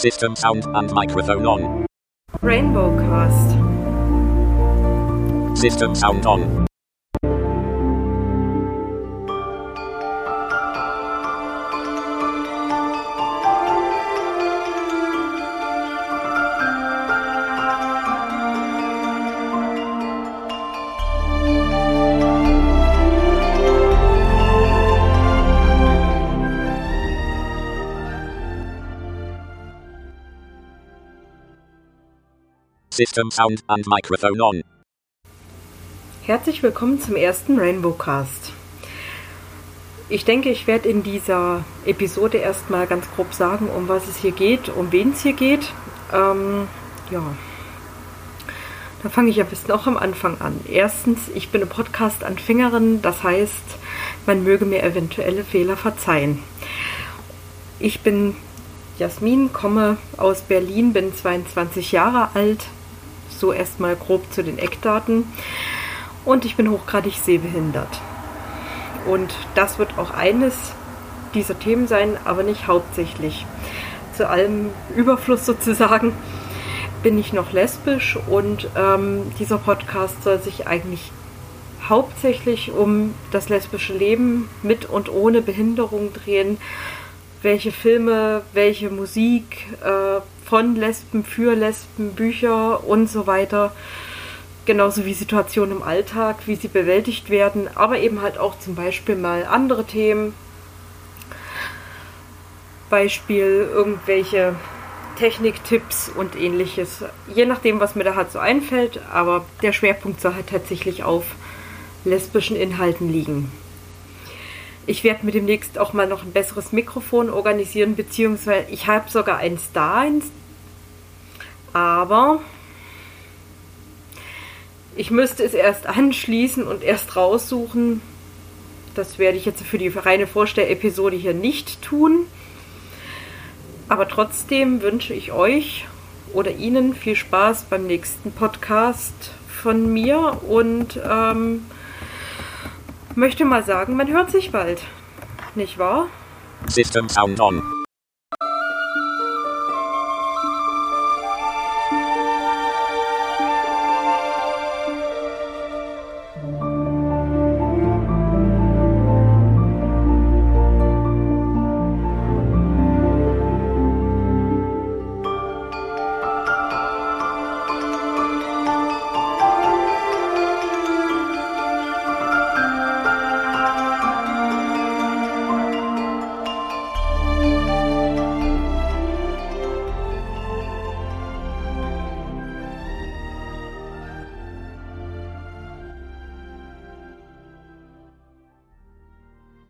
System sound and microphone on. Rainbow Cast. System sound on. System sound and microphone on. Herzlich willkommen zum ersten Rainbow Cast. Ich denke, ich werde in dieser Episode erstmal ganz grob sagen, um was es hier geht, um wen es hier geht. Ähm, ja, da fange ich am besten auch am Anfang an. Erstens, ich bin eine Podcast-Anfängerin, das heißt, man möge mir eventuelle Fehler verzeihen. Ich bin Jasmin, komme aus Berlin, bin 22 Jahre alt, so erstmal grob zu den Eckdaten. Und ich bin hochgradig sehbehindert. Und das wird auch eines dieser Themen sein, aber nicht hauptsächlich. Zu allem Überfluss sozusagen bin ich noch lesbisch und ähm, dieser Podcast soll sich eigentlich hauptsächlich um das lesbische Leben mit und ohne Behinderung drehen. Welche Filme, welche Musik, äh, von Lesben, für Lesben, Bücher und so weiter. Genauso wie Situationen im Alltag, wie sie bewältigt werden, aber eben halt auch zum Beispiel mal andere Themen. Beispiel irgendwelche Techniktipps und ähnliches. Je nachdem, was mir da halt so einfällt, aber der Schwerpunkt soll halt tatsächlich auf lesbischen Inhalten liegen. Ich werde mir demnächst auch mal noch ein besseres Mikrofon organisieren, beziehungsweise ich habe sogar eins da, aber ich müsste es erst anschließen und erst raussuchen. Das werde ich jetzt für die reine Vorstellepisode hier nicht tun. Aber trotzdem wünsche ich euch oder Ihnen viel Spaß beim nächsten Podcast von mir und ähm, möchte mal sagen, man hört sich bald. Nicht wahr? System Sound On.